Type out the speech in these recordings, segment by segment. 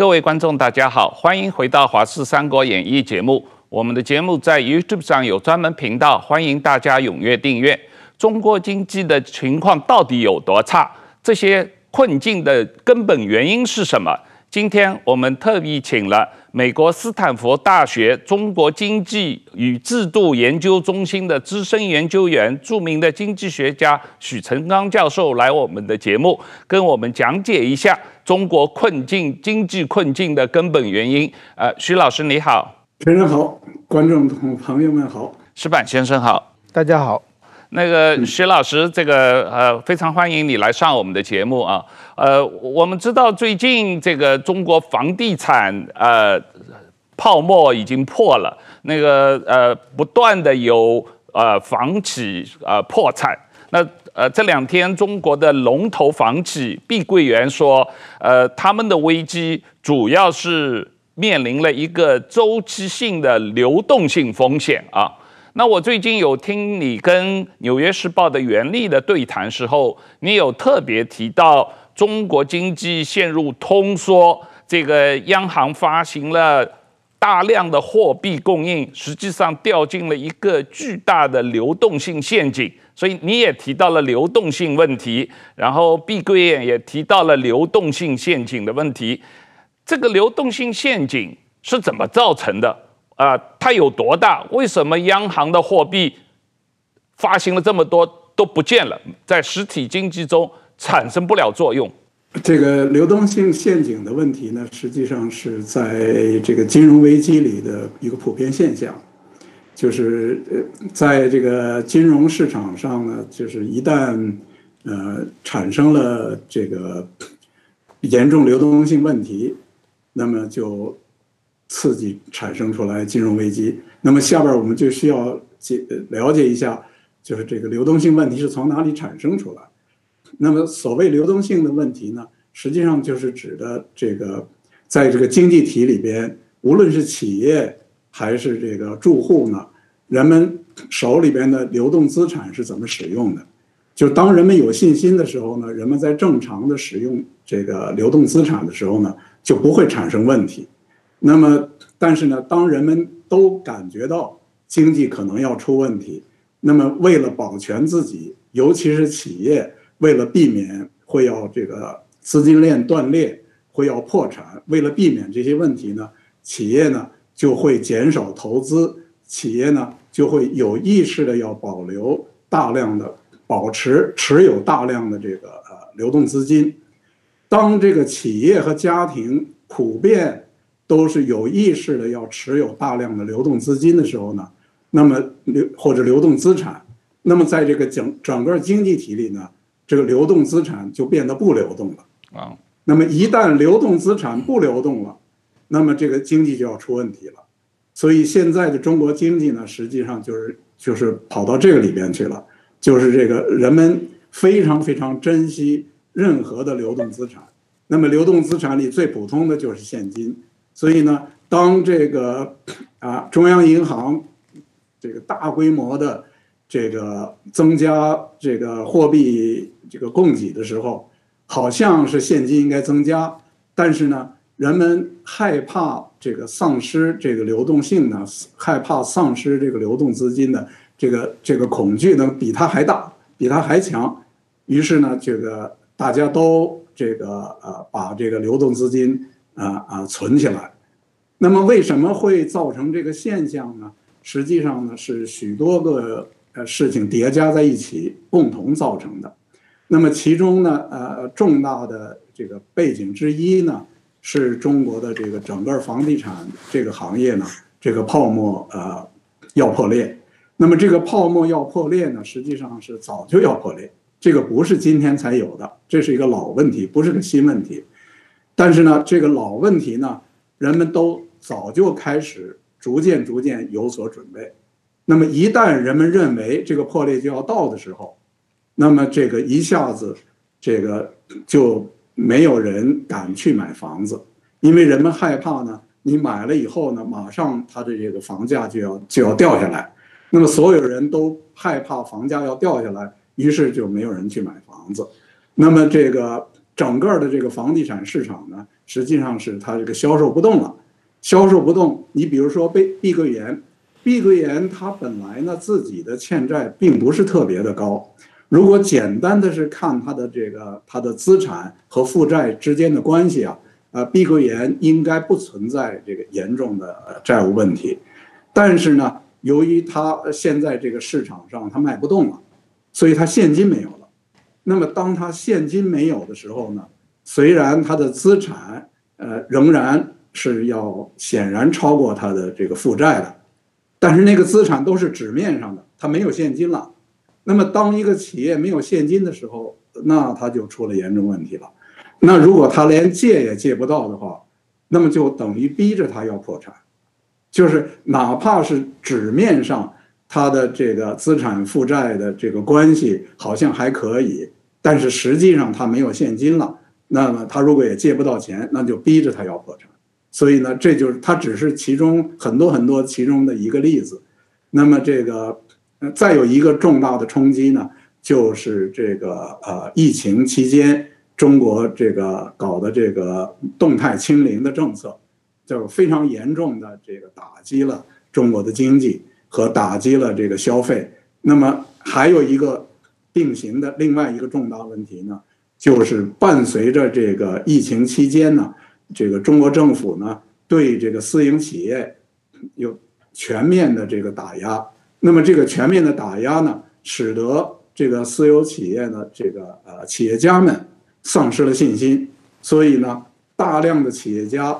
各位观众，大家好，欢迎回到《华视三国演义》节目。我们的节目在 YouTube 上有专门频道，欢迎大家踊跃订阅。中国经济的情况到底有多差？这些困境的根本原因是什么？今天我们特意请了美国斯坦福大学中国经济与制度研究中心的资深研究员、著名的经济学家许成刚教授来我们的节目，跟我们讲解一下中国困境、经济困境的根本原因。呃，许老师你好，主持人好，观众同朋友们好，石板先生好，大家好。那个徐老师，这个呃非常欢迎你来上我们的节目啊。呃，我们知道最近这个中国房地产呃泡沫已经破了，那个呃不断的有呃房企呃破产。那呃这两天中国的龙头房企碧桂园说，呃他们的危机主要是面临了一个周期性的流动性风险啊。那我最近有听你跟《纽约时报》的袁立的对谈时候，你有特别提到中国经济陷入通缩，这个央行发行了大量的货币供应，实际上掉进了一个巨大的流动性陷阱。所以你也提到了流动性问题，然后碧桂园也提到了流动性陷阱的问题。这个流动性陷阱是怎么造成的？啊、它有多大？为什么央行的货币发行了这么多都不见了，在实体经济中产生不了作用？这个流动性陷阱的问题呢，实际上是在这个金融危机里的一个普遍现象，就是，在这个金融市场上呢，就是一旦呃产生了这个严重流动性问题，那么就。刺激产生出来金融危机，那么下边我们就需要解了解一下，就是这个流动性问题是从哪里产生出来？那么所谓流动性的问题呢，实际上就是指的这个，在这个经济体里边，无论是企业还是这个住户呢，人们手里边的流动资产是怎么使用的？就当人们有信心的时候呢，人们在正常的使用这个流动资产的时候呢，就不会产生问题。那么，但是呢，当人们都感觉到经济可能要出问题，那么为了保全自己，尤其是企业，为了避免会要这个资金链断裂，会要破产，为了避免这些问题呢，企业呢就会减少投资，企业呢就会有意识的要保留大量的保持持有大量的这个呃流动资金。当这个企业和家庭普遍都是有意识的要持有大量的流动资金的时候呢，那么流或者流动资产，那么在这个整整个经济体里呢，这个流动资产就变得不流动了啊。那么一旦流动资产不流动了，那么这个经济就要出问题了。所以现在的中国经济呢，实际上就是就是跑到这个里边去了，就是这个人们非常非常珍惜任何的流动资产。那么流动资产里最普通的就是现金。所以呢，当这个啊中央银行这个大规模的这个增加这个货币这个供给的时候，好像是现金应该增加，但是呢，人们害怕这个丧失这个流动性呢，害怕丧失这个流动资金的这个这个恐惧呢，比它还大，比它还强。于是呢，这个大家都这个呃把这个流动资金。啊啊，存起来。那么为什么会造成这个现象呢？实际上呢，是许多个呃事情叠加在一起共同造成的。那么其中呢，呃，重大的这个背景之一呢，是中国的这个整个房地产这个行业呢，这个泡沫呃要破裂。那么这个泡沫要破裂呢，实际上是早就要破裂，这个不是今天才有的，这是一个老问题，不是个新问题。但是呢，这个老问题呢，人们都早就开始逐渐逐渐有所准备。那么一旦人们认为这个破裂就要到的时候，那么这个一下子，这个就没有人敢去买房子，因为人们害怕呢，你买了以后呢，马上它的这个房价就要就要掉下来。那么所有人都害怕房价要掉下来，于是就没有人去买房子。那么这个。整个的这个房地产市场呢，实际上是它这个销售不动了，销售不动。你比如说碧碧桂园，碧桂园它本来呢自己的欠债并不是特别的高，如果简单的是看它的这个它的资产和负债之间的关系啊，呃，碧桂园应该不存在这个严重的债务问题，但是呢，由于它现在这个市场上它卖不动了，所以它现金没有了。那么，当他现金没有的时候呢，虽然他的资产呃仍然是要显然超过他的这个负债的，但是那个资产都是纸面上的，他没有现金了。那么，当一个企业没有现金的时候，那他就出了严重问题了。那如果他连借也借不到的话，那么就等于逼着他要破产，就是哪怕是纸面上。他的这个资产负债的这个关系好像还可以，但是实际上他没有现金了。那么他如果也借不到钱，那就逼着他要破产。所以呢，这就是他只是其中很多很多其中的一个例子。那么这个再有一个重大的冲击呢，就是这个呃疫情期间中国这个搞的这个动态清零的政策，就非常严重的这个打击了中国的经济。和打击了这个消费，那么还有一个并行的另外一个重大问题呢，就是伴随着这个疫情期间呢，这个中国政府呢对这个私营企业有全面的这个打压，那么这个全面的打压呢，使得这个私有企业呢这个呃企业家们丧失了信心，所以呢，大量的企业家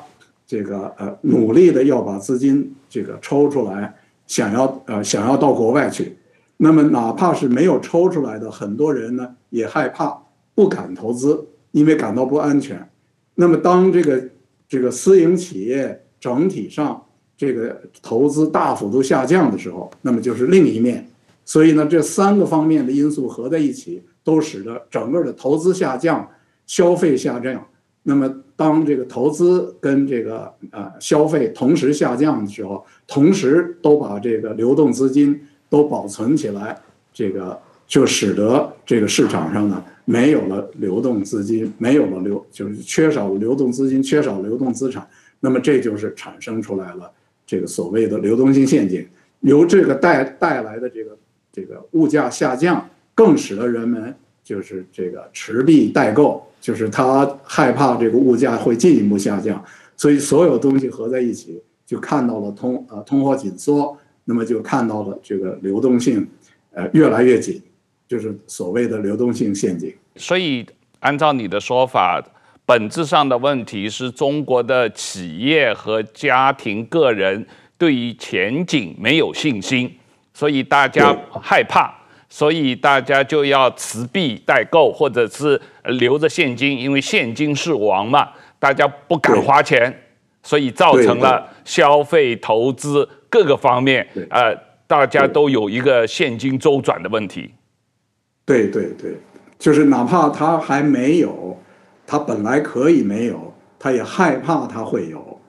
这个呃努力的要把资金这个抽出来。想要呃想要到国外去，那么哪怕是没有抽出来的很多人呢，也害怕不敢投资，因为感到不安全。那么当这个这个私营企业整体上这个投资大幅度下降的时候，那么就是另一面。所以呢，这三个方面的因素合在一起，都使得整个的投资下降，消费下降。那么，当这个投资跟这个呃消费同时下降的时候，同时都把这个流动资金都保存起来，这个就使得这个市场上呢没有了流动资金，没有了流，就是缺少流动资金，缺少流动资产。那么这就是产生出来了这个所谓的流动性陷阱，由这个带带来的这个这个物价下降，更使得人们就是这个持币待购。就是他害怕这个物价会进一步下降，所以所有东西合在一起，就看到了通呃通货紧缩，那么就看到了这个流动性，呃越来越紧，就是所谓的流动性陷阱。所以按照你的说法，本质上的问题是中国的企业和家庭个人对于前景没有信心，所以大家害怕。所以大家就要持币待购，或者是留着现金，因为现金是王嘛，大家不敢花钱，所以造成了消费、投资各个方面，呃，大家都有一个现金周转的问题。对对对，就是哪怕他还没有，他本来可以没有，他也害怕他会有。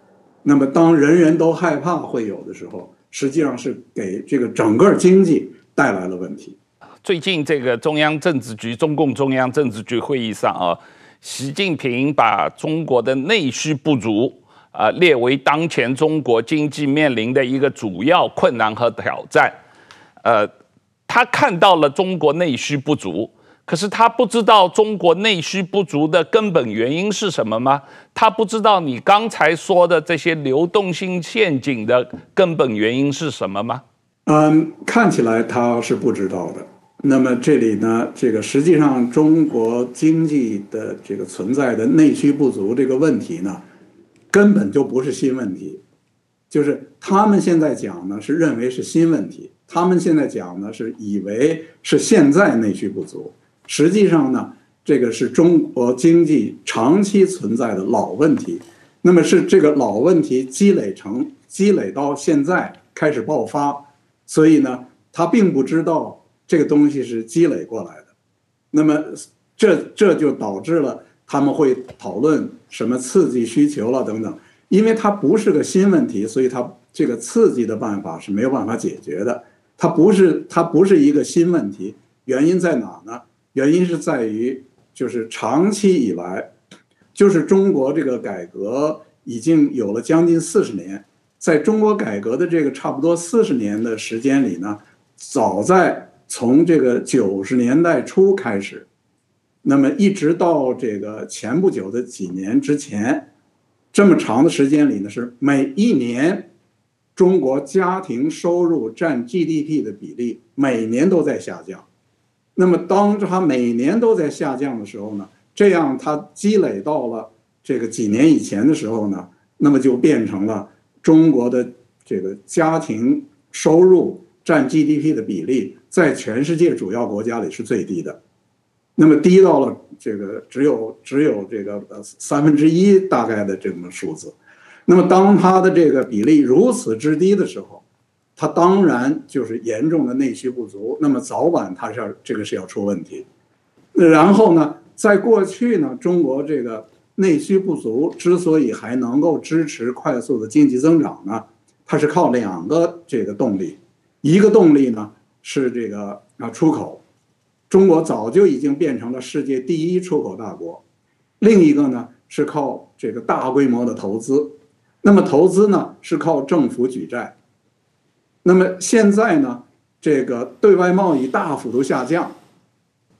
那么当人人都害怕会有的时候，实际上是给这个整个经济带来了问题。最近这个中央政治局、中共中央政治局会议上啊，习近平把中国的内需不足啊列为当前中国经济面临的一个主要困难和挑战。呃，他看到了中国内需不足，可是他不知道中国内需不足的根本原因是什么吗？他不知道你刚才说的这些流动性陷阱的根本原因是什么吗？嗯，看起来他是不知道的。那么这里呢，这个实际上中国经济的这个存在的内需不足这个问题呢，根本就不是新问题，就是他们现在讲呢是认为是新问题，他们现在讲呢是以为是现在内需不足，实际上呢这个是中国经济长期存在的老问题，那么是这个老问题积累成积累到现在开始爆发，所以呢他并不知道。这个东西是积累过来的，那么这这就导致了他们会讨论什么刺激需求了等等，因为它不是个新问题，所以它这个刺激的办法是没有办法解决的。它不是它不是一个新问题，原因在哪呢？原因是在于就是长期以来，就是中国这个改革已经有了将近四十年，在中国改革的这个差不多四十年的时间里呢，早在从这个九十年代初开始，那么一直到这个前不久的几年之前，这么长的时间里呢，是每一年。中国家庭收入占 GDP 的比例每年都在下降，那么当它每年都在下降的时候呢，这样它积累到了这个几年以前的时候呢，那么就变成了中国的这个家庭收入占 GDP 的比例在全世界主要国家里是最低的，那么低到了这个只有只有这个呃三分之一大概的这么数字。那么，当它的这个比例如此之低的时候，它当然就是严重的内需不足。那么早晚它是要这个是要出问题。然后呢，在过去呢，中国这个内需不足之所以还能够支持快速的经济增长呢，它是靠两个这个动力。一个动力呢是这个啊出口，中国早就已经变成了世界第一出口大国。另一个呢是靠这个大规模的投资。那么投资呢是靠政府举债，那么现在呢，这个对外贸易大幅度下降，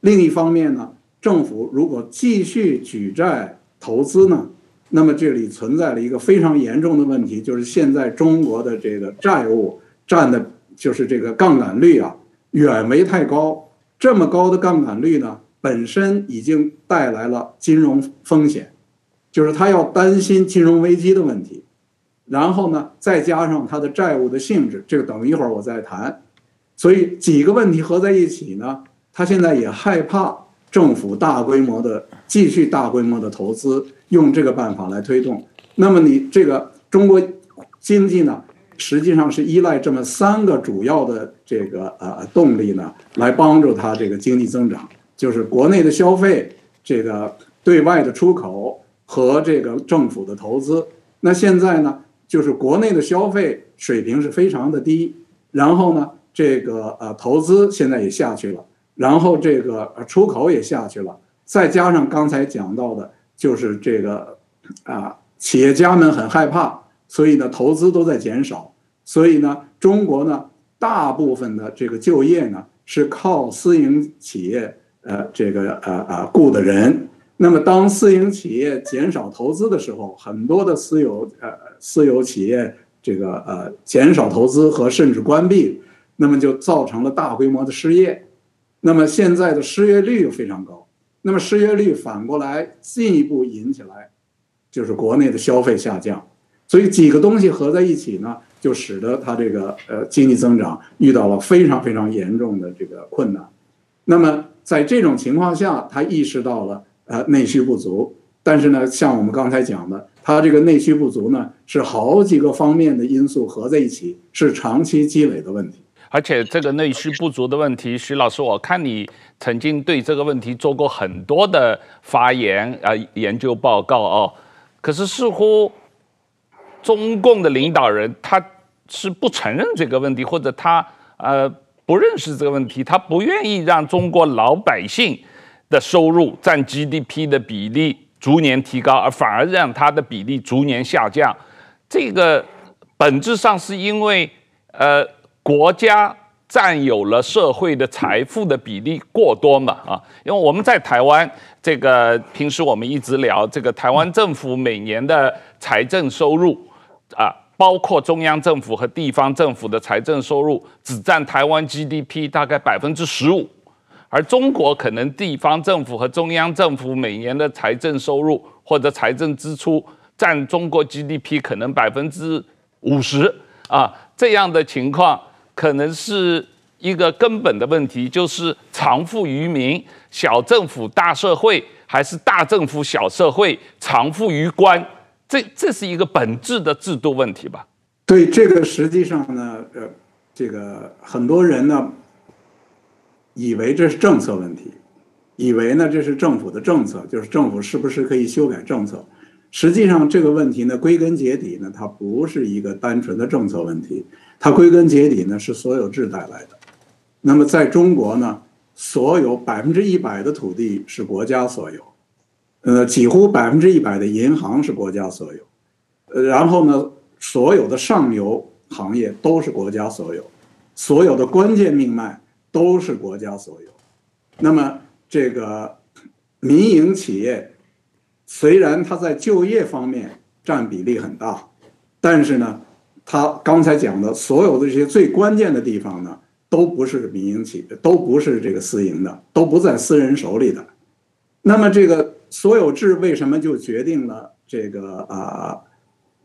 另一方面呢，政府如果继续举债投资呢，那么这里存在了一个非常严重的问题，就是现在中国的这个债务占的，就是这个杠杆率啊，远为太高。这么高的杠杆率呢，本身已经带来了金融风险，就是他要担心金融危机的问题。然后呢，再加上他的债务的性质，这个等一会儿我再谈。所以几个问题合在一起呢，他现在也害怕政府大规模的继续大规模的投资，用这个办法来推动。那么你这个中国经济呢，实际上是依赖这么三个主要的这个呃动力呢，来帮助它这个经济增长，就是国内的消费，这个对外的出口和这个政府的投资。那现在呢？就是国内的消费水平是非常的低，然后呢，这个呃投资现在也下去了，然后这个出口也下去了，再加上刚才讲到的，就是这个啊企业家们很害怕，所以呢投资都在减少，所以呢中国呢大部分的这个就业呢是靠私营企业呃这个呃呃雇的人。那么，当私营企业减少投资的时候，很多的私有呃私有企业这个呃减少投资和甚至关闭，那么就造成了大规模的失业。那么现在的失业率又非常高，那么失业率反过来进一步引起来，就是国内的消费下降。所以几个东西合在一起呢，就使得它这个呃经济增长遇到了非常非常严重的这个困难。那么在这种情况下，他意识到了。呃，内需不足，但是呢，像我们刚才讲的，它这个内需不足呢，是好几个方面的因素合在一起，是长期积累的问题。而且这个内需不足的问题，徐老师，我看你曾经对这个问题做过很多的发言啊、研究报告哦。可是似乎中共的领导人他是不承认这个问题，或者他呃不认识这个问题，他不愿意让中国老百姓。的收入占 GDP 的比例逐年提高，而反而让它的比例逐年下降。这个本质上是因为，呃，国家占有了社会的财富的比例过多嘛啊？因为我们在台湾，这个平时我们一直聊这个台湾政府每年的财政收入啊，包括中央政府和地方政府的财政收入，只占台湾 GDP 大概百分之十五。而中国可能地方政府和中央政府每年的财政收入或者财政支出占中国 GDP 可能百分之五十啊，这样的情况可能是一个根本的问题，就是藏富于民，小政府大社会，还是大政府小社会，藏富于官？这这是一个本质的制度问题吧？对，这个实际上呢，呃，这个很多人呢。以为这是政策问题，以为呢这是政府的政策，就是政府是不是可以修改政策？实际上这个问题呢，归根结底呢，它不是一个单纯的政策问题，它归根结底呢是所有制带来的。那么在中国呢，所有百分之一百的土地是国家所有，呃，几乎百分之一百的银行是国家所有，呃，然后呢，所有的上游行业都是国家所有，所有的关键命脉都是国家所有。那么这个民营企业虽然它在就业方面占比例很大，但是呢，它刚才讲的所有的这些最关键的地方呢，都不是民营企业，都不是这个私营的，都不在私人手里的。那么这个所有制为什么就决定了这个啊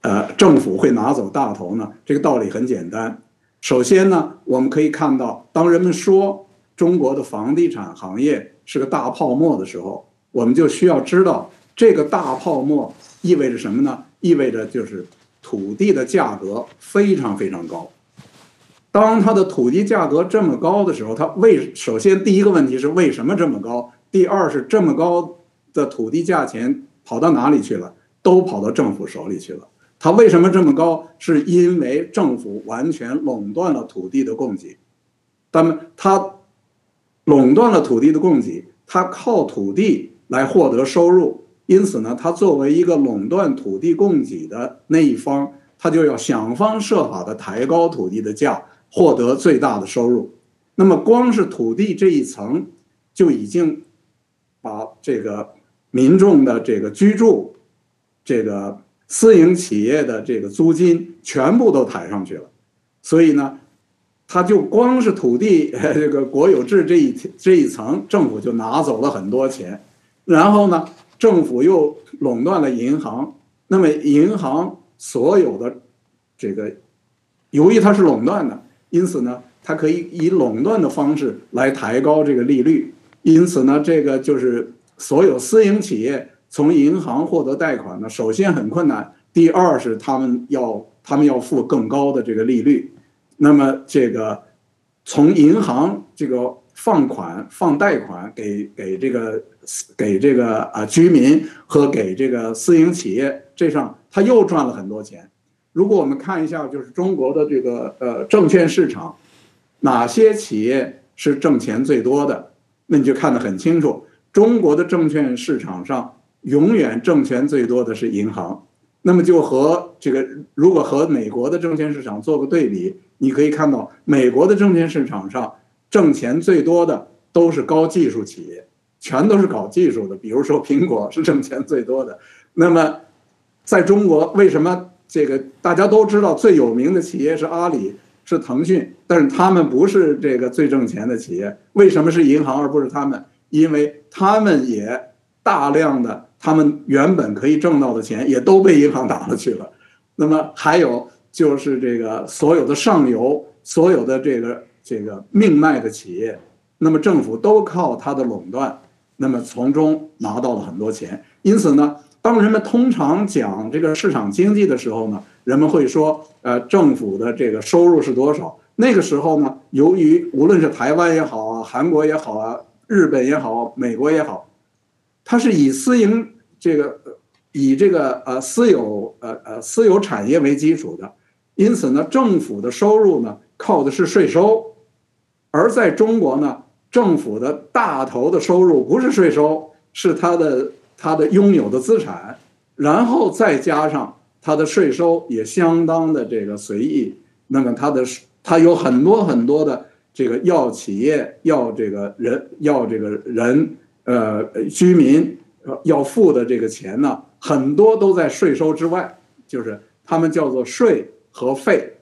呃政府会拿走大头呢？这个道理很简单。首先呢，我们可以看到，当人们说中国的房地产行业是个大泡沫的时候，我们就需要知道这个大泡沫意味着什么呢？意味着就是土地的价格非常非常高。当它的土地价格这么高的时候，它为首先第一个问题是为什么这么高？第二是这么高的土地价钱跑到哪里去了？都跑到政府手里去了。它为什么这么高？是因为政府完全垄断了土地的供给。那么它垄断了土地的供给，它靠土地来获得收入，因此呢，它作为一个垄断土地供给的那一方，它就要想方设法的抬高土地的价。获得最大的收入，那么光是土地这一层，就已经把这个民众的这个居住、这个私营企业的这个租金全部都抬上去了。所以呢，他就光是土地 这个国有制这一这一层，政府就拿走了很多钱。然后呢，政府又垄断了银行，那么银行所有的这个，由于它是垄断的。因此呢，它可以以垄断的方式来抬高这个利率。因此呢，这个就是所有私营企业从银行获得贷款呢，首先很困难。第二是他们要他们要付更高的这个利率。那么这个从银行这个放款放贷款给给这个给这个啊居民和给这个私营企业，这上他又赚了很多钱。如果我们看一下，就是中国的这个呃证券市场，哪些企业是挣钱最多的？那你就看得很清楚。中国的证券市场上永远挣钱最多的是银行。那么就和这个，如果和美国的证券市场做个对比，你可以看到，美国的证券市场上挣钱最多的都是高技术企业，全都是搞技术的。比如说苹果是挣钱最多的。那么在中国，为什么？这个大家都知道，最有名的企业是阿里，是腾讯，但是他们不是这个最挣钱的企业。为什么是银行而不是他们？因为他们也大量的，他们原本可以挣到的钱也都被银行打了去了。那么还有就是这个所有的上游，所有的这个这个命脉的企业，那么政府都靠它的垄断，那么从中拿到了很多钱。因此呢。当人们通常讲这个市场经济的时候呢，人们会说，呃，政府的这个收入是多少？那个时候呢，由于无论是台湾也好啊，韩国也好啊，日本也好，美国也好，它是以私营这个以这个呃私有呃呃私有产业为基础的，因此呢，政府的收入呢靠的是税收，而在中国呢，政府的大头的收入不是税收，是它的。它的拥有的资产，然后再加上它的税收也相当的这个随意，那么它的它有很多很多的这个要企业要这个人要这个人呃居民要付的这个钱呢，很多都在税收之外，就是他们叫做税和费，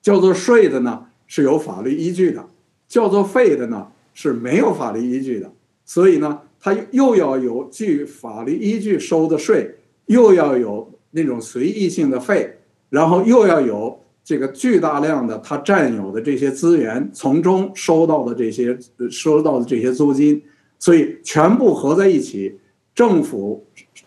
叫做税的呢是有法律依据的，叫做费的呢是没有法律依据的，所以呢。它又要有据法律依据收的税，又要有那种随意性的费，然后又要有这个巨大量的他占有的这些资源，从中收到的这些收到的这些租金，所以全部合在一起，政府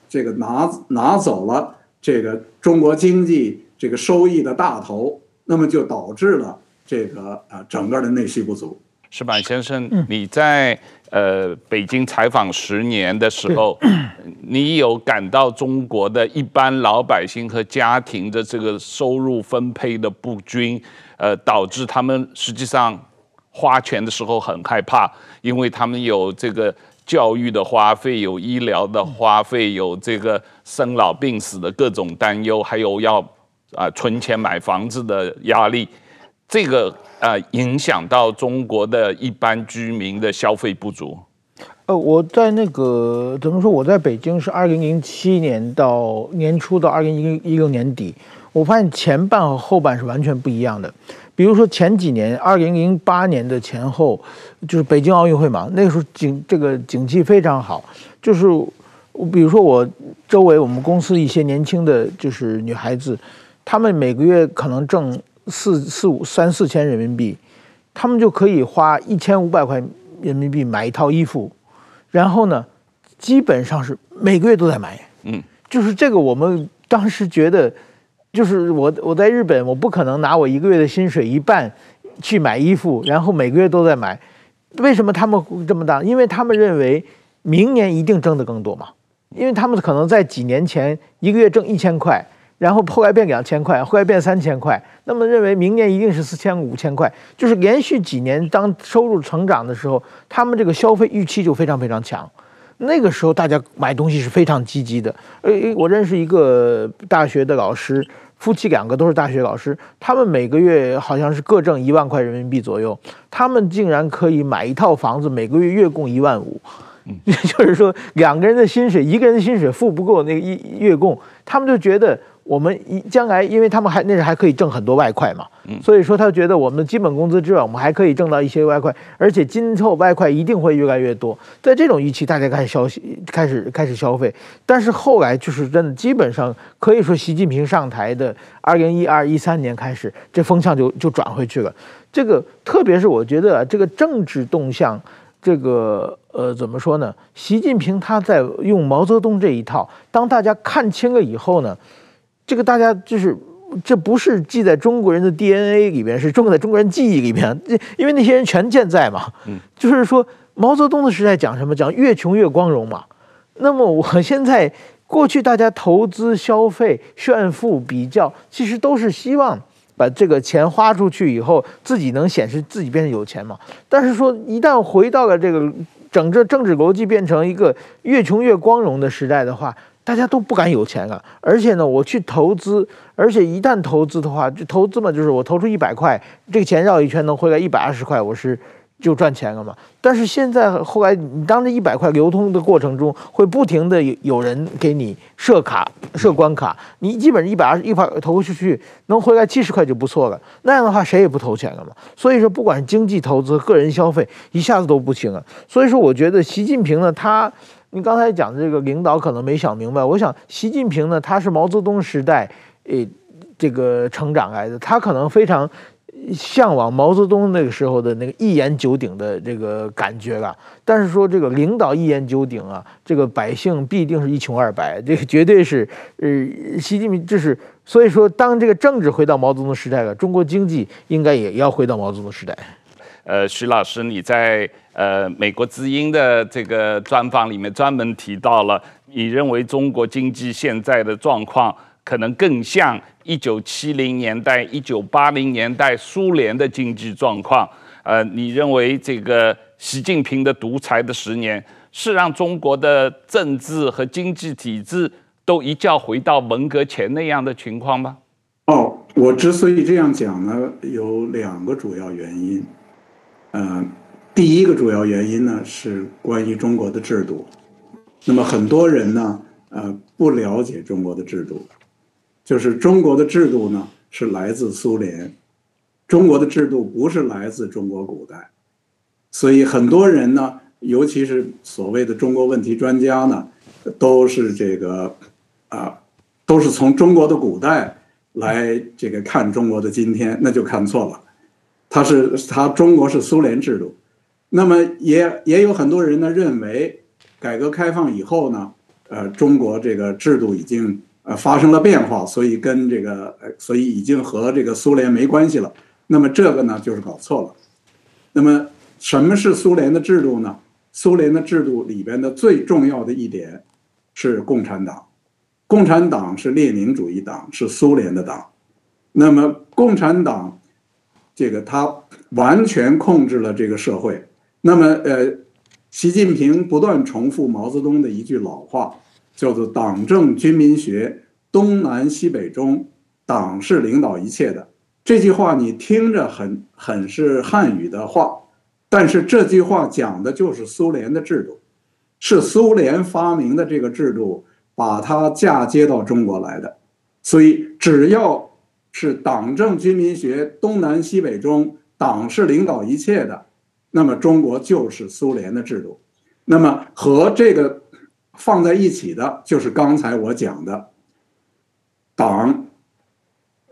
这个拿拿走了这个中国经济这个收益的大头，那么就导致了这个啊整个的内需不足。矢板先生，你在呃北京采访十年的时候，你有感到中国的一般老百姓和家庭的这个收入分配的不均，呃，导致他们实际上花钱的时候很害怕，因为他们有这个教育的花费，有医疗的花费，有这个生老病死的各种担忧，还有要啊存钱买房子的压力，这个呃影响到中国的一般居民的消费不足。呃，我在那个怎么说？我在北京是二零零七年到年初到二零一六年底，我发现前半和后半是完全不一样的。比如说前几年，二零零八年的前后，就是北京奥运会嘛，那个时候景这个景气非常好。就是我比如说我周围我们公司一些年轻的就是女孩子，她们每个月可能挣四四五三四千人民币，他们就可以花一千五百块人民币买一套衣服，然后呢，基本上是每个月都在买。嗯，就是这个我们当时觉得。就是我我在日本，我不可能拿我一个月的薪水一半去买衣服，然后每个月都在买。为什么他们这么大？因为他们认为明年一定挣得更多嘛。因为他们可能在几年前一个月挣一千块，然后后来变两千块，后来变三千块，那么认为明年一定是四千五千块。就是连续几年当收入成长的时候，他们这个消费预期就非常非常强。那个时候大家买东西是非常积极的。呃，我认识一个大学的老师。夫妻两个都是大学老师，他们每个月好像是各挣一万块人民币左右，他们竟然可以买一套房子，每个月月供一万五，也 就是说两个人的薪水，一个人的薪水付不够那个一月供，他们就觉得。我们一将来，因为他们还那时还可以挣很多外快嘛，所以说他觉得我们的基本工资之外，我们还可以挣到一些外快，而且今后外快一定会越来越多。在这种预期，大家开始消息开始开始消费，但是后来就是真的基本上可以说，习近平上台的二零一二一三年开始，这风向就就转回去了。这个特别是我觉得这个政治动向，这个呃怎么说呢？习近平他在用毛泽东这一套，当大家看清了以后呢？这个大家就是，这不是记在中国人的 DNA 里边，是种在中国人记忆里边。这因为那些人全健在嘛。嗯，就是说毛泽东的时代讲什么？讲越穷越光荣嘛。那么我现在过去大家投资、消费、炫富、比较，其实都是希望把这个钱花出去以后，自己能显示自己变得有钱嘛。但是说一旦回到了这个整个政治逻辑变成一个越穷越光荣的时代的话。大家都不敢有钱了，而且呢，我去投资，而且一旦投资的话，就投资嘛，就是我投出一百块，这个钱绕一圈能回来一百二十块，我是就赚钱了嘛。但是现在后来，你当这一百块流通的过程中，会不停的有人给你设卡、设关卡，你基本上一百二十一块投出去，能回来七十块就不错了。那样的话，谁也不投钱了嘛。所以说，不管是经济投资、个人消费，一下子都不行了。所以说，我觉得习近平呢，他。你刚才讲的这个领导可能没想明白，我想习近平呢，他是毛泽东时代，诶，这个成长来的，他可能非常向往毛泽东那个时候的那个一言九鼎的这个感觉了。但是说这个领导一言九鼎啊，这个百姓必定是一穷二白，这个绝对是，呃，习近平就是，所以说当这个政治回到毛泽东时代了，中国经济应该也要回到毛泽东时代。呃，徐老师，你在呃美国之音的这个专访里面专门提到了，你认为中国经济现在的状况可能更像一九七零年代、一九八零年代苏联的经济状况。呃，你认为这个习近平的独裁的十年，是让中国的政治和经济体制都一觉回到文革前那样的情况吗？哦，我之所以这样讲呢，有两个主要原因。呃，第一个主要原因呢是关于中国的制度。那么很多人呢，呃，不了解中国的制度，就是中国的制度呢是来自苏联，中国的制度不是来自中国古代，所以很多人呢，尤其是所谓的中国问题专家呢，都是这个啊、都是从中国的古代来这个看中国的今天，那就看错了。他是他中国是苏联制度，那么也也有很多人呢认为，改革开放以后呢，呃，中国这个制度已经呃发生了变化，所以跟这个呃，所以已经和这个苏联没关系了。那么这个呢就是搞错了。那么什么是苏联的制度呢？苏联的制度里边的最重要的一点是共产党，共产党是列宁主义党，是苏联的党。那么共产党。这个他完全控制了这个社会。那么，呃，习近平不断重复毛泽东的一句老话，叫做“党政军民学，东南西北中，党是领导一切的”。这句话你听着很很是汉语的话，但是这句话讲的就是苏联的制度，是苏联发明的这个制度，把它嫁接到中国来的。所以，只要是党政军民学，东南西北中，党是领导一切的，那么中国就是苏联的制度。那么和这个放在一起的，就是刚才我讲的，党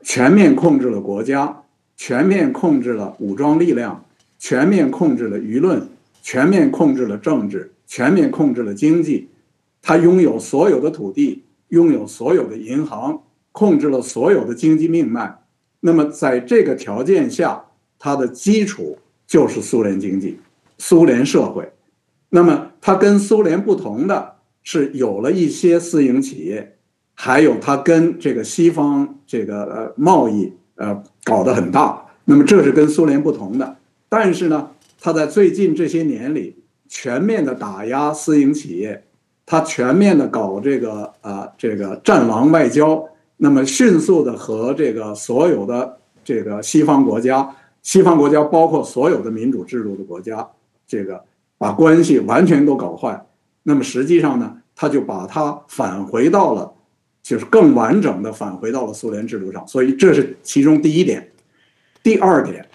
全面控制了国家，全面控制了武装力量，全面控制了舆论，全面控制了政治，全面控制了经济。他拥有所有的土地，拥有所有的银行。控制了所有的经济命脉，那么在这个条件下，它的基础就是苏联经济、苏联社会。那么它跟苏联不同的是，有了一些私营企业，还有它跟这个西方这个呃贸易呃搞得很大。那么这是跟苏联不同的。但是呢，它在最近这些年里全面的打压私营企业，它全面的搞这个啊、这个战狼外交。那么迅速的和这个所有的这个西方国家，西方国家包括所有的民主制度的国家，这个把关系完全都搞坏。那么实际上呢，他就把它返回到了，就是更完整的返回到了苏联制度上。所以这是其中第一点。第二点，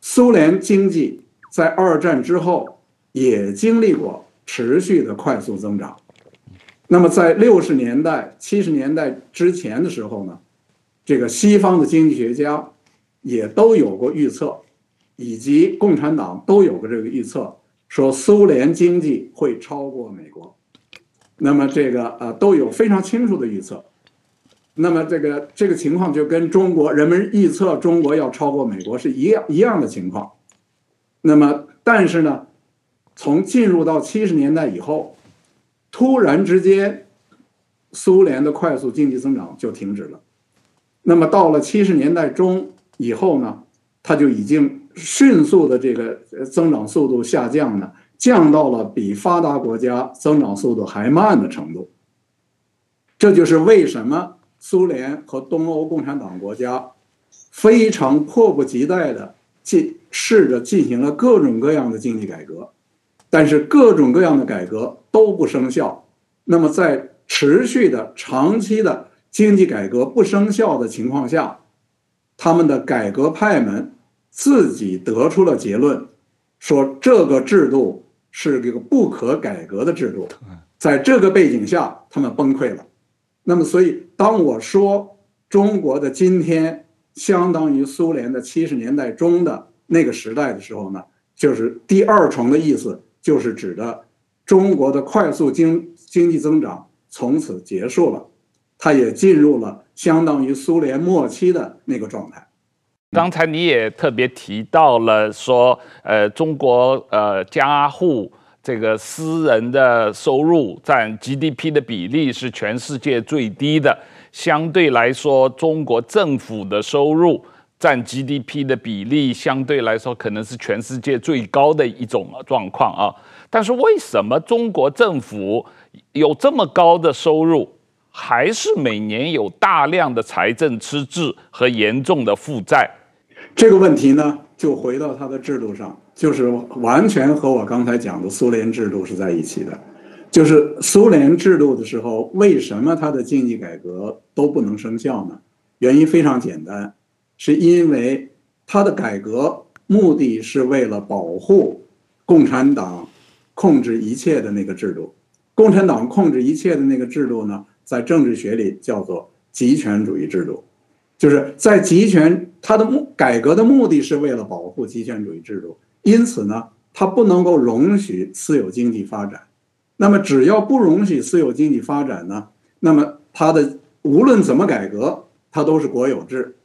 苏联经济在二战之后也经历过持续的快速增长。那么，在六十年代、七十年代之前的时候呢，这个西方的经济学家也都有过预测，以及共产党都有过这个预测，说苏联经济会超过美国。那么，这个呃都有非常清楚的预测。那么，这个这个情况就跟中国人们预测中国要超过美国是一样一样的情况。那么，但是呢，从进入到七十年代以后。突然之间，苏联的快速经济增长就停止了。那么到了七十年代中以后呢，它就已经迅速的这个增长速度下降呢，降到了比发达国家增长速度还慢的程度。这就是为什么苏联和东欧共产党国家非常迫不及待的进试着进行了各种各样的经济改革。但是各种各样的改革都不生效，那么在持续的长期的经济改革不生效的情况下，他们的改革派们自己得出了结论，说这个制度是一个不可改革的制度，在这个背景下，他们崩溃了。那么，所以当我说中国的今天相当于苏联的七十年代中的那个时代的时候呢，就是第二重的意思。就是指的中国的快速经经济增长从此结束了，它也进入了相当于苏联末期的那个状态。刚才你也特别提到了说，呃，中国呃家户这个私人的收入占 GDP 的比例是全世界最低的，相对来说，中国政府的收入。占 GDP 的比例相对来说可能是全世界最高的一种状况啊，但是为什么中国政府有这么高的收入，还是每年有大量的财政赤字和严重的负债？这个问题呢，就回到它的制度上，就是完全和我刚才讲的苏联制度是在一起的。就是苏联制度的时候，为什么它的经济改革都不能生效呢？原因非常简单。是因为它的改革目的是为了保护共产党控制一切的那个制度。共产党控制一切的那个制度呢，在政治学里叫做集权主义制度，就是在集权，它的目改革的目的是为了保护集权主义制度，因此呢，它不能够容许私有经济发展。那么，只要不容许私有经济发展呢，那么它的无论怎么改革，它都是国有制。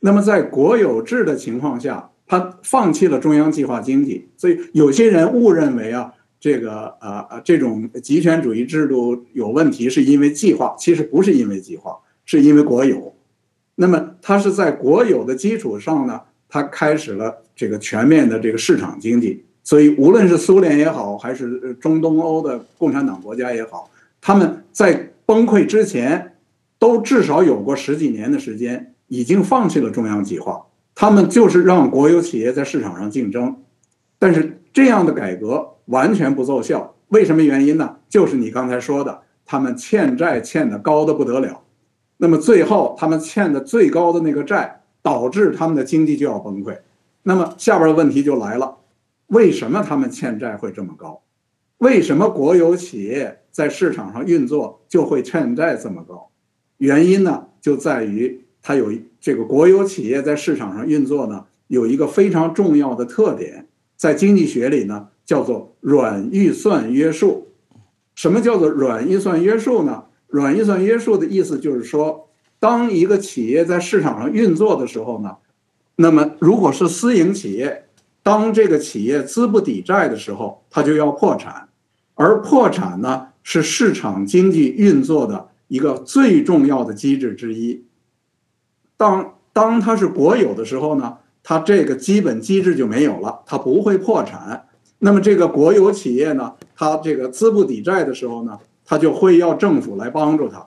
那么在国有制的情况下，它放弃了中央计划经济，所以有些人误认为啊，这个啊啊这种集权主义制度有问题，是因为计划，其实不是因为计划，是因为国有。那么它是在国有的基础上呢，它开始了这个全面的这个市场经济。所以，无论是苏联也好，还是中东欧的共产党国家也好，他们在崩溃之前，都至少有过十几年的时间，已经放弃了中央计划。他们就是让国有企业在市场上竞争，但是这样的改革完全不奏效。为什么原因呢？就是你刚才说的，他们欠债欠得高得不得了。那么最后，他们欠的最高的那个债，导致他们的经济就要崩溃。那么下边的问题就来了。为什么他们欠债会这么高？为什么国有企业在市场上运作就会欠债这么高？原因呢，就在于它有这个国有企业在市场上运作呢，有一个非常重要的特点，在经济学里呢，叫做软预算约束。什么叫做软预算约束呢？软预算约束的意思就是说，当一个企业在市场上运作的时候呢，那么如果是私营企业。当这个企业资不抵债的时候，它就要破产，而破产呢，是市场经济运作的一个最重要的机制之一。当当它是国有的时候呢，它这个基本机制就没有了，它不会破产。那么这个国有企业呢，它这个资不抵债的时候呢，它就会要政府来帮助它。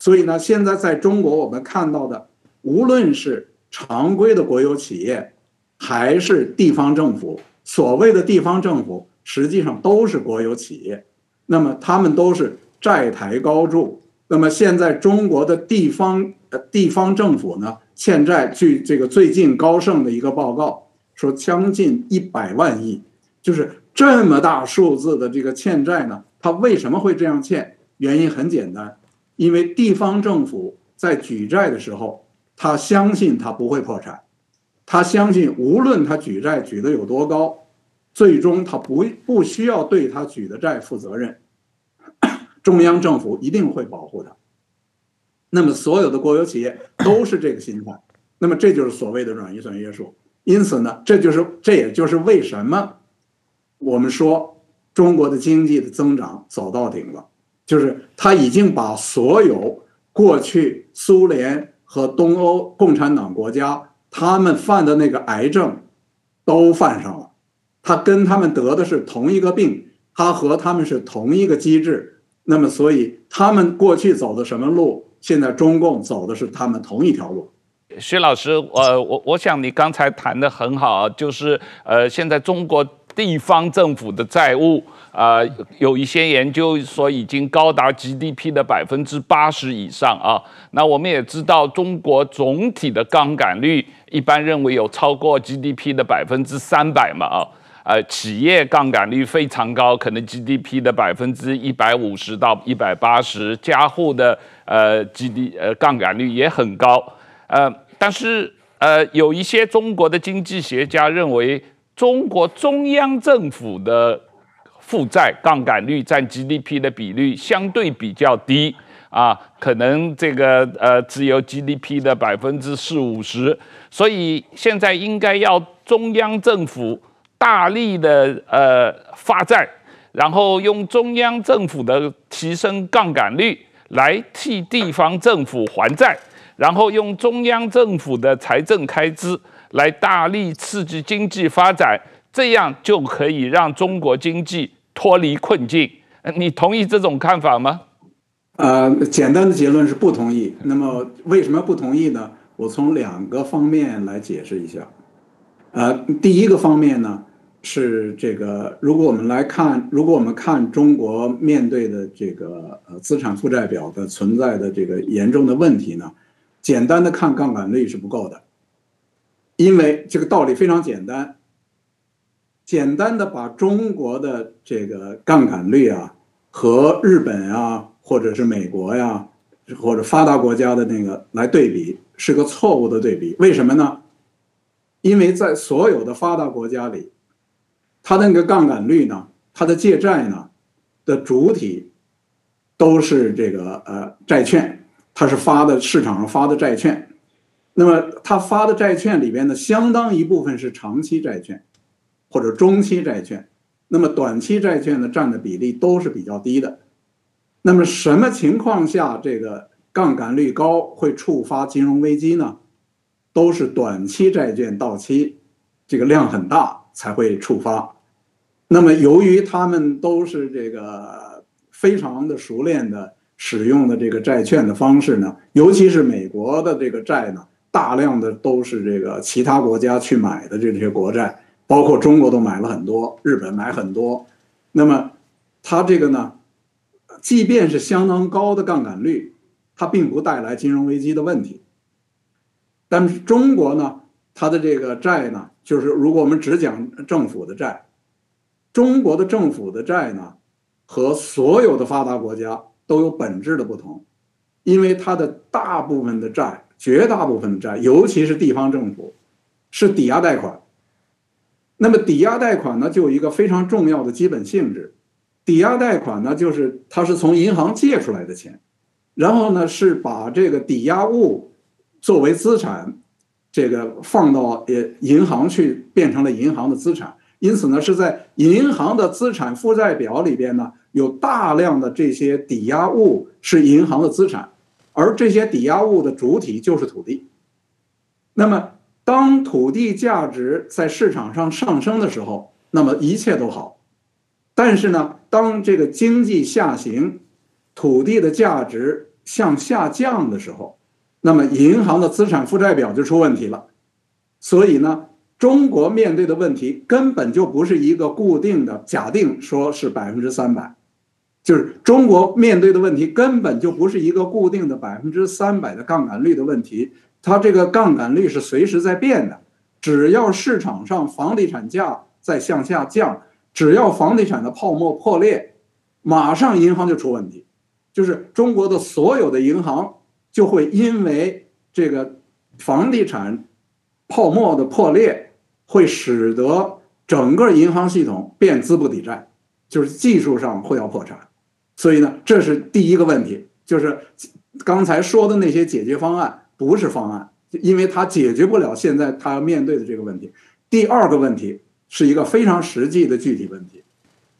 所以呢，现在在中国我们看到的，无论是常规的国有企业，还是地方政府，所谓的地方政府实际上都是国有企业，那么他们都是债台高筑。那么现在中国的地方呃地方政府呢，欠债，据这个最近高盛的一个报告说，将近一百万亿，就是这么大数字的这个欠债呢，它为什么会这样欠？原因很简单，因为地方政府在举债的时候，他相信他不会破产。他相信，无论他举债举得有多高，最终他不不需要对他举的债负责任，中央政府一定会保护他。那么，所有的国有企业都是这个心态。那么，这就是所谓的软预算约束。因此呢，这就是这也就是为什么我们说中国的经济的增长走到顶了，就是他已经把所有过去苏联和东欧共产党国家。他们犯的那个癌症，都犯上了，他跟他们得的是同一个病，他和他们是同一个机制，那么所以他们过去走的什么路，现在中共走的是他们同一条路。薛老师，呃，我我想你刚才谈得很好，就是呃，现在中国地方政府的债务。啊、呃，有一些研究说已经高达 GDP 的百分之八十以上啊。那我们也知道，中国总体的杠杆率一般认为有超过 GDP 的百分之三百嘛啊。呃，企业杠杆率非常高，可能 GDP 的百分之一百五十到一百八十，家户的呃 GD 呃杠杆率也很高。呃，但是呃，有一些中国的经济学家认为，中国中央政府的负债杠杆率占 GDP 的比率相对比较低啊，可能这个呃只有 GDP 的百分之四五十，所以现在应该要中央政府大力的呃发债，然后用中央政府的提升杠杆率来替地方政府还债，然后用中央政府的财政开支来大力刺激经济发展，这样就可以让中国经济。脱离困境，你同意这种看法吗？呃，简单的结论是不同意。那么为什么不同意呢？我从两个方面来解释一下。呃，第一个方面呢是这个，如果我们来看，如果我们看中国面对的这个呃资产负债表的存在的这个严重的问题呢，简单的看杠杆率是不够的，因为这个道理非常简单。简单的把中国的这个杠杆率啊和日本啊或者是美国呀或者发达国家的那个来对比是个错误的对比，为什么呢？因为在所有的发达国家里，它的那个杠杆率呢，它的借债呢的主体都是这个呃债券，它是发的市场上发的债券，那么它发的债券里边呢相当一部分是长期债券。或者中期债券，那么短期债券呢，占的比例都是比较低的。那么什么情况下这个杠杆率高会触发金融危机呢？都是短期债券到期，这个量很大才会触发。那么由于他们都是这个非常的熟练的使用的这个债券的方式呢，尤其是美国的这个债呢，大量的都是这个其他国家去买的这些国债，包括中国都买了很多，日本买很多。那么它这个呢，即便是相当高的杠杆率，它并不带来金融危机的问题。但是中国呢，它的这个债呢，就是如果我们只讲政府的债。中国的政府的债呢，和所有的发达国家都有本质的不同，因为它的大部分的债，绝大部分的债，尤其是地方政府，是抵押贷款。那么抵押贷款呢，就有一个非常重要的基本性质，抵押贷款呢，就是它是从银行借出来的钱，然后呢是把这个抵押物作为资产，这个放到呃银行去，变成了银行的资产。因此呢，是在银行的资产负债表里边呢，有大量的这些抵押物是银行的资产，而这些抵押物的主体就是土地。那么，当土地价值在市场上上升的时候，那么一切都好。但是呢，当这个经济下行，土地的价值向下降的时候，那么银行的资产负债表就出问题了。所以呢。中国面对的问题根本就不是一个固定的假定，说是百分之三百，就是中国面对的问题根本就不是一个固定的百分之三百的杠杆率的问题，它这个杠杆率是随时在变的。只要市场上房地产价在向下降，只要房地产的泡沫破裂，马上银行就出问题，就是中国的所有的银行就会因为这个房地产泡沫的破裂。会使得整个银行系统变资不抵债，就是技术上会要破产，所以呢，这是第一个问题，就是刚才说的那些解决方案不是方案，因为它解决不了现在它要面对的这个问题。第二个问题是一个非常实际的具体问题，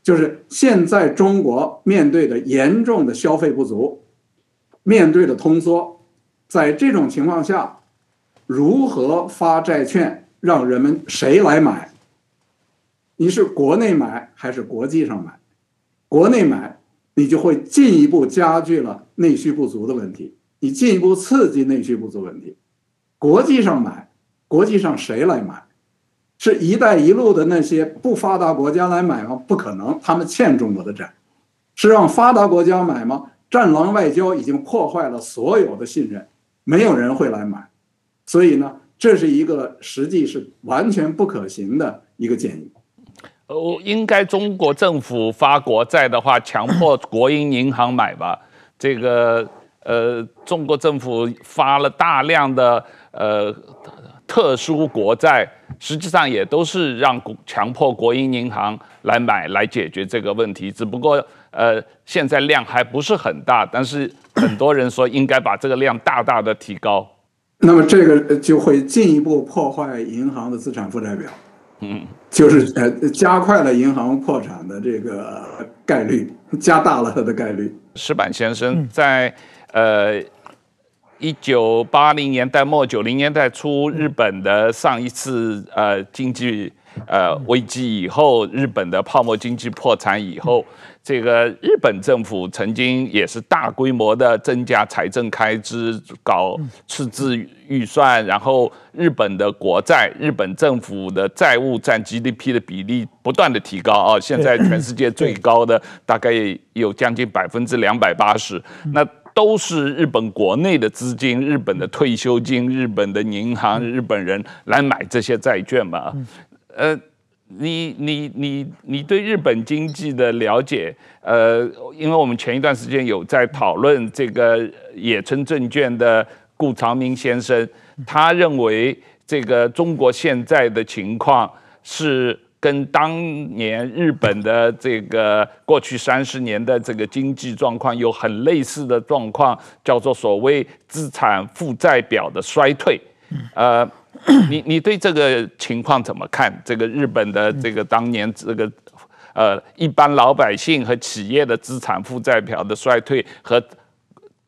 就是现在中国面对的严重的消费不足，面对的通缩，在这种情况下，如何发债券？让人们谁来买？你是国内买还是国际上买？国内买，你就会进一步加剧了内需不足的问题，你进一步刺激内需不足问题。国际上买，国际上谁来买？是一带一路的那些不发达国家来买吗？不可能，他们欠中国的债。是让发达国家买吗？战狼外交已经破坏了所有的信任，没有人会来买。所以呢？这是一个实际是完全不可行的一个建议。呃，应该中国政府发国债的话，强迫国营银行买吧。这个呃，中国政府发了大量的呃特殊国债，实际上也都是让强迫国营银行来买来解决这个问题。只不过呃，现在量还不是很大，但是很多人说应该把这个量大大的提高。那么这个就会进一步破坏银行的资产负债表，嗯，就是呃加快了银行破产的这个概率，加大了它的概率。石板先生在呃一九八零年代末九零年代初，日本的上一次呃经济呃危机以后，日本的泡沫经济破产以后。这个日本政府曾经也是大规模的增加财政开支，搞赤字预算，然后日本的国债，日本政府的债务占 GDP 的比例不断的提高啊，现在全世界最高的大概有将近百分之两百八十，那都是日本国内的资金、日本的退休金、日本的银行、日本人来买这些债券嘛，呃。你你你你对日本经济的了解，呃，因为我们前一段时间有在讨论这个野村证券的顾长明先生，他认为这个中国现在的情况是跟当年日本的这个过去三十年的这个经济状况有很类似的状况，叫做所谓资产负债表的衰退，呃。你你对这个情况怎么看？这个日本的这个当年这个呃一般老百姓和企业的资产负债表的衰退和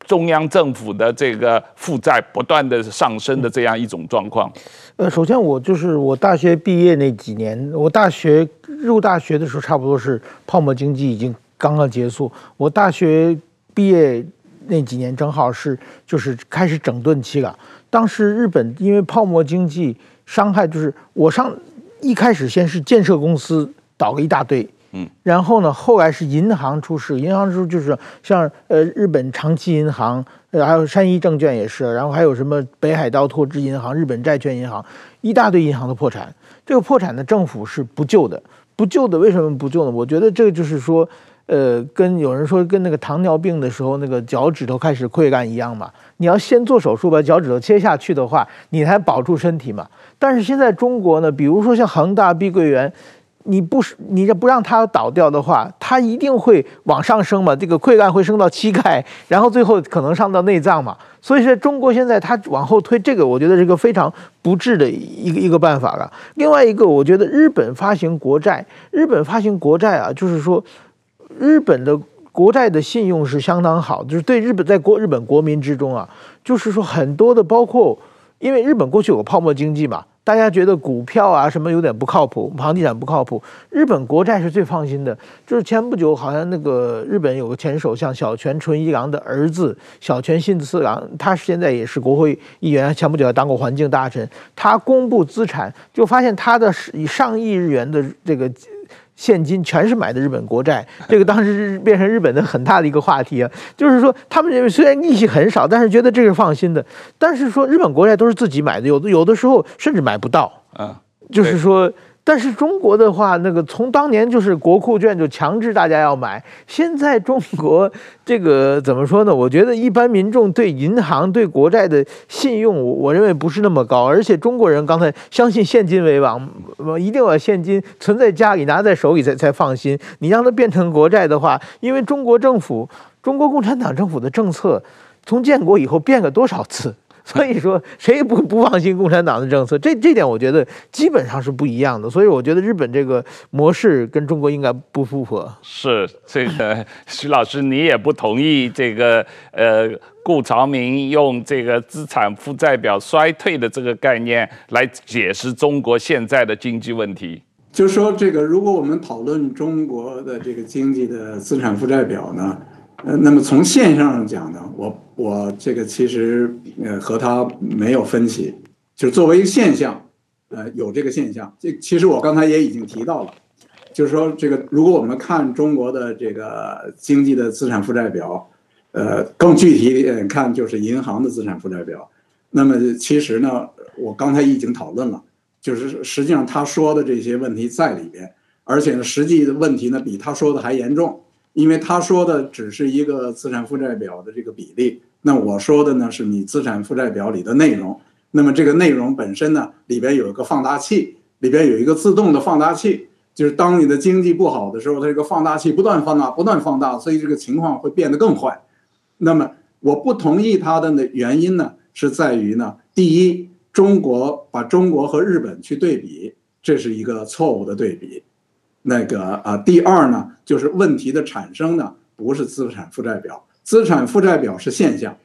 中央政府的这个负债不断的上升的这样一种状况？呃，首先我就是我大学毕业那几年，我大学入大学的时候，差不多是泡沫经济已经刚刚结束。我大学毕业那几年正好是就是开始整顿期了。当时日本因为泡沫经济伤害，就是我上一开始先是建设公司倒了一大堆。嗯，然后呢，后来是银行出事，银行出事就是像呃日本长期银行，呃还有山一证券也是，然后还有什么北海道拓殖银行、日本债券银行，一大堆银行的破产。这个破产的政府是不救的，不救的为什么不救呢？我觉得这个就是说，呃，跟有人说跟那个糖尿病的时候那个脚趾头开始溃烂一样嘛，你要先做手术把脚趾头切下去的话，你才保住身体嘛。但是现在中国呢，比如说像恒大、碧桂园。你不是你这不让它倒掉的话，它一定会往上升嘛？这个溃烂会升到膝盖，然后最后可能上到内脏嘛。所以说，中国现在它往后推这个，我觉得是个非常不智的一个一个办法了。另外一个，我觉得日本发行国债，日本发行国债啊，就是说日本的国债的信用是相当好，就是对日本在国日本国民之中啊，就是说很多的包括，因为日本过去有个泡沫经济嘛。大家觉得股票啊什么有点不靠谱，房地产不靠谱，日本国债是最放心的。就是前不久好像那个日本有个前首相小泉纯一郎的儿子小泉信次郎，他现在也是国会议员，前不久还当过环境大臣。他公布资产，就发现他的以上亿日元的这个。现金全是买的日本国债，这个当时变成日本的很大的一个话题啊。就是说，他们认为虽然利息很少，但是觉得这是放心的。但是说日本国债都是自己买的，有的有的时候甚至买不到啊。就是说。但是中国的话，那个从当年就是国库券就强制大家要买，现在中国这个怎么说呢？我觉得一般民众对银行对国债的信用，我认为不是那么高，而且中国人刚才相信现金为王，一定要现金存在家里拿在手里才才放心。你让它变成国债的话，因为中国政府、中国共产党政府的政策从建国以后变了多少次？所以说，谁也不不放心共产党的政策，这这点我觉得基本上是不一样的。所以我觉得日本这个模式跟中国应该不符合。是这个徐老师，你也不同意这个呃顾朝明用这个资产负债表衰退的这个概念来解释中国现在的经济问题？就是说，这个如果我们讨论中国的这个经济的资产负债表呢？那么从现象上讲呢，我我这个其实呃和他没有分歧，就是作为一个现象，呃有这个现象，这其实我刚才也已经提到了，就是说这个如果我们看中国的这个经济的资产负债表，呃更具体一点看就是银行的资产负债表，那么其实呢，我刚才已经讨论了，就是实际上他说的这些问题在里边，而且呢实际的问题呢比他说的还严重。因为他说的只是一个资产负债表的这个比例，那我说的呢是你资产负债表里的内容。那么这个内容本身呢，里边有一个放大器，里边有一个自动的放大器，就是当你的经济不好的时候，它这个放大器不断放大，不断放大，所以这个情况会变得更坏。那么我不同意他的呢原因呢，是在于呢，第一，中国把中国和日本去对比，这是一个错误的对比。那个啊，第二呢，就是问题的产生呢，不是资产负债表，资产负债表是现象，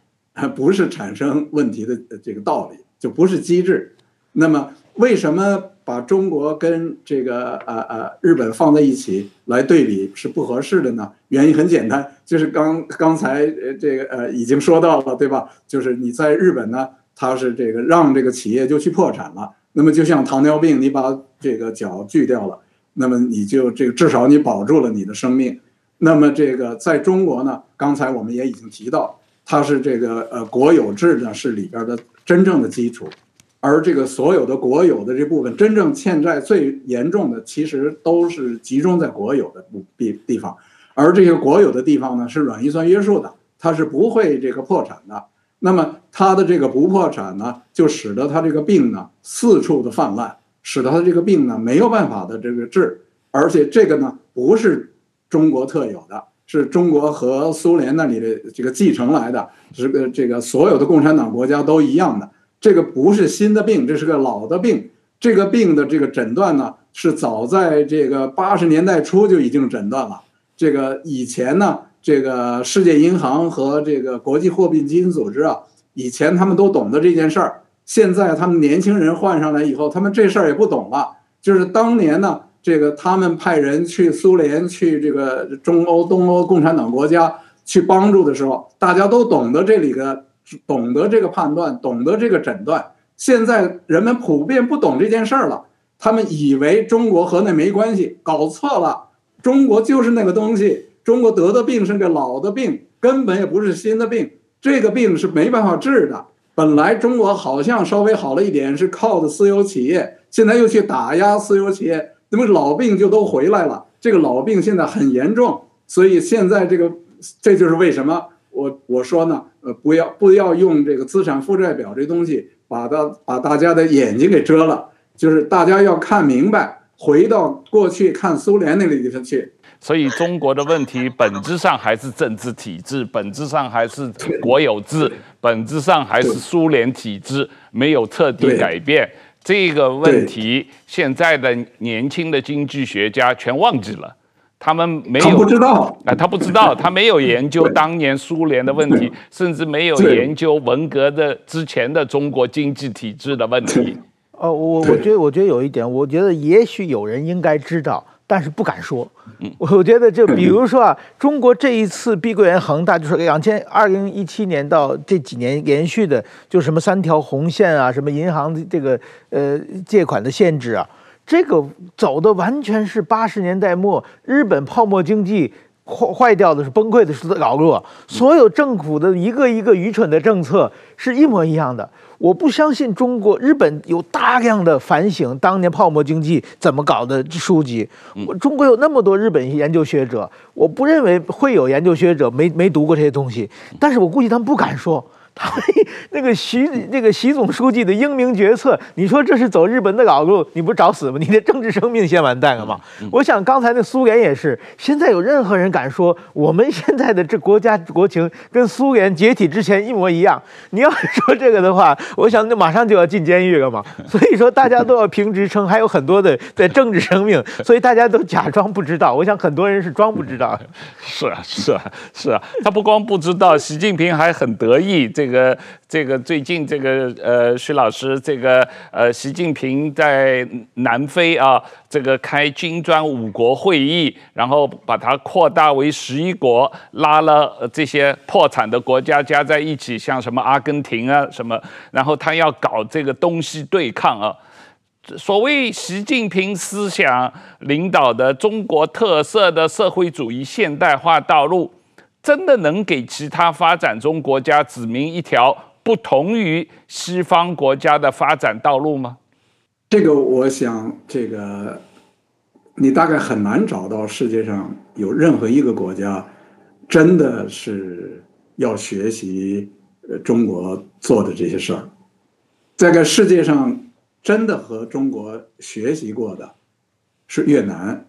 不是产生问题的这个道理，就不是机制。那么，为什么把中国跟这个呃呃日本放在一起来对比是不合适的呢？原因很简单，就是刚刚才呃这个呃已经说到了，对吧？就是你在日本呢，它是这个让这个企业就去破产了，那么就像糖尿病，你把这个脚锯掉了。那么你就这个至少你保住了你的生命，那么这个在中国呢，刚才我们也已经提到，它是这个呃国有制呢是里边的真正的基础，而这个所有的国有的这部分真正欠债最严重的，其实都是集中在国有的地地方，而这些国有的地方呢是软预算约束的，它是不会这个破产的。那么它的这个不破产呢，就使得它这个病呢四处的泛滥。使得他这个病呢没有办法的这个治，而且这个呢不是中国特有的，是中国和苏联那里的这个继承来的，这个这个所有的共产党国家都一样的。这个不是新的病，这是个老的病。这个病的这个诊断呢是早在这个八十年代初就已经诊断了。这个以前呢这个世界银行和这个国际货币基金组织啊，以前他们都懂得这件事儿，现在他们年轻人换上来以后，他们这事儿也不懂了。就是当年呢，这个他们派人去苏联、去这个中欧、东欧共产党国家去帮助的时候，大家都懂得这里的，懂得这个判断，懂得这个诊断。现在人们普遍不懂这件事儿了，他们以为中国和那没关系，搞错了。中国就是那个东西，中国得的病是个老的病，根本也不是新的病，这个病是没办法治的。本来中国好像稍微好了一点，是靠的私有企业，现在又去打压私有企业，那么老病就都回来了。这个老病现在很严重，所以现在这个，这就是为什么我我说呢，呃，不要不要用这个资产负债表这东西把它把大家的眼睛给遮了，就是大家要看明白。回到过去看苏联那个地方去，所以中国的问题本质上还是政治体制，本质上还是国有制，本质上还是苏联体制，没有彻底改变。这个问题，现在的年轻的经济学家全忘记了，他们没有他不知道。啊，他不知道，他没有研究当年苏联的问题，甚至没有研究文革的之前的中国经济体制的问题。哦，我我觉得，我觉得有一点，我觉得也许有人应该知道，但是不敢说。我觉得就比如说啊，中国这一次碧桂园恒大，就是两千二零一七年到这几年连续的，就什么三条红线啊，什么银行的这个呃借款的限制啊，这个走的完全是八十年代末日本泡沫经济坏坏掉的是崩溃的是老弱，所有政府的一个一个愚蠢的政策是一模一样的。我不相信中国、日本有大量的反省当年泡沫经济怎么搞的书籍。中国有那么多日本研究学者，我不认为会有研究学者没没读过这些东西。但是我估计他们不敢说。他 那个习那个习总书记的英明决策，你说这是走日本的老路，你不找死吗？你的政治生命先完蛋了吗？我想刚才那苏联也是。现在有任何人敢说我们现在的这国家国情跟苏联解体之前一模一样？你要说这个的话，我想那马上就要进监狱了嘛。所以说大家都要评职称，还有很多的在政治生命，所以大家都假装不知道。我想很多人是装不知道。是啊，是啊，是啊。他不光不知道，习近平还很得意。这这个这个最近这个呃，徐老师，这个呃，习近平在南非啊，这个开金砖五国会议，然后把它扩大为十一国，拉了这些破产的国家加在一起，像什么阿根廷啊什么，然后他要搞这个东西对抗啊。所谓习近平思想领导的中国特色的社会主义现代化道路。真的能给其他发展中国家指明一条不同于西方国家的发展道路吗？这个我想，这个你大概很难找到世界上有任何一个国家真的是要学习呃中国做的这些事儿。这个世界上真的和中国学习过的是越南，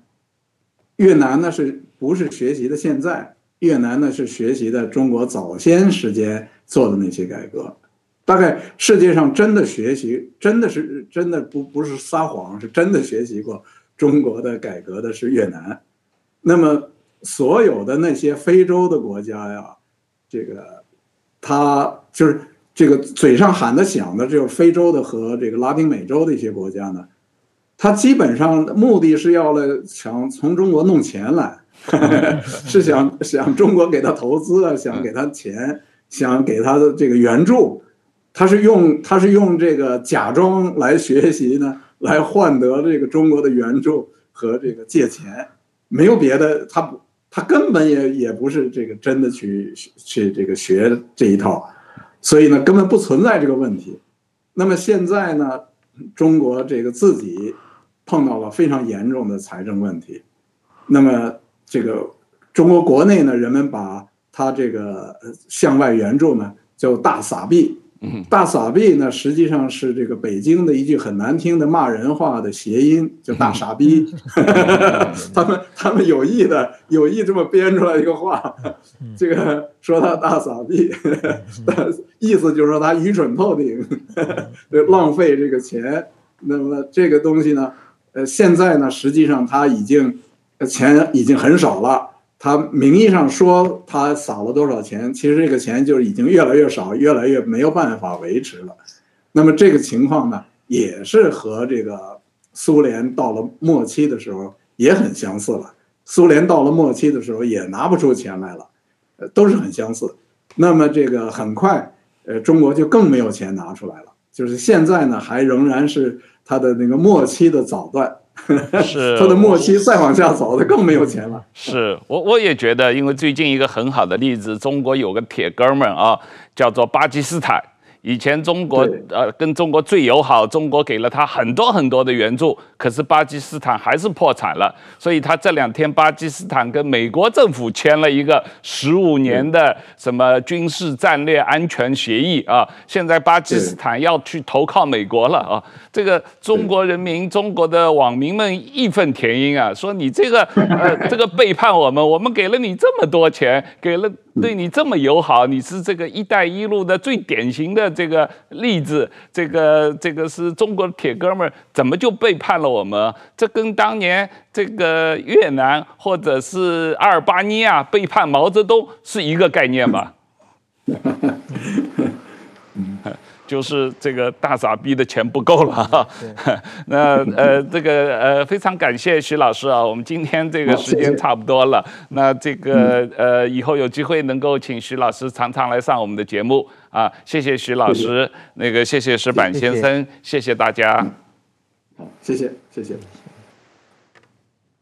越南呢是不是学习的现在？越南呢是学习的中国早先时间做的那些改革，大概世界上真的学习，真的是真的不不是撒谎，是真的学习过中国的改革的是越南。那么所有的那些非洲的国家呀，这个他就是这个嘴上喊的响的，就是非洲的和这个拉丁美洲的一些国家呢，他基本上目的是要来想从中国弄钱来。是想想中国给他投资啊，想给他钱，想给他的这个援助，他是用他是用这个假装来学习呢，来换得这个中国的援助和这个借钱，没有别的，他不他根本也也不是这个真的去去这个学这一套，所以呢根本不存在这个问题。那么现在呢，中国这个自己碰到了非常严重的财政问题，那么。这个中国国内呢，人们把它这个向外援助呢叫大撒币，大撒币呢实际上是这个北京的一句很难听的骂人话的谐音，叫大傻逼。他们他们有意的有意这么编出来一个话，这个说他大傻逼，意思就是说他愚蠢透顶，浪费这个钱。那么这个东西呢，呃，现在呢实际上他已经。钱已经很少了，他名义上说他撒了多少钱，其实这个钱就已经越来越少，越来越没有办法维持了。那么这个情况呢，也是和这个苏联到了末期的时候也很相似了。苏联到了末期的时候也拿不出钱来了，呃，都是很相似。那么这个很快，呃，中国就更没有钱拿出来了。就是现在呢，还仍然是它的那个末期的早段，是 他的末期再往下走他更没有钱了。是我我也觉得，因为最近一个很好的例子，中国有个铁哥们儿啊，叫做巴基斯坦。以前中国呃跟中国最友好，中国给了他很多很多的援助，可是巴基斯坦还是破产了，所以他这两天巴基斯坦跟美国政府签了一个十五年的什么军事战略安全协议啊，现在巴基斯坦要去投靠美国了啊，这个中国人民、中国的网民们义愤填膺啊，说你这个呃 这个背叛我们，我们给了你这么多钱，给了。对你这么友好，你是这个“一带一路”的最典型的这个例子。这个这个是中国的铁哥们儿，怎么就背叛了我们？这跟当年这个越南或者是阿尔巴尼亚背叛毛泽东是一个概念吧？就是这个大傻逼的钱不够了。哈，那呃这个呃非常感谢徐老师啊，我们今天这个时间差不多了，那这个呃以后有机会能够请徐老师常常来上我们的节目。啊，谢谢徐老师，那个谢谢石板先生，谢谢。大家，好，谢谢谢谢。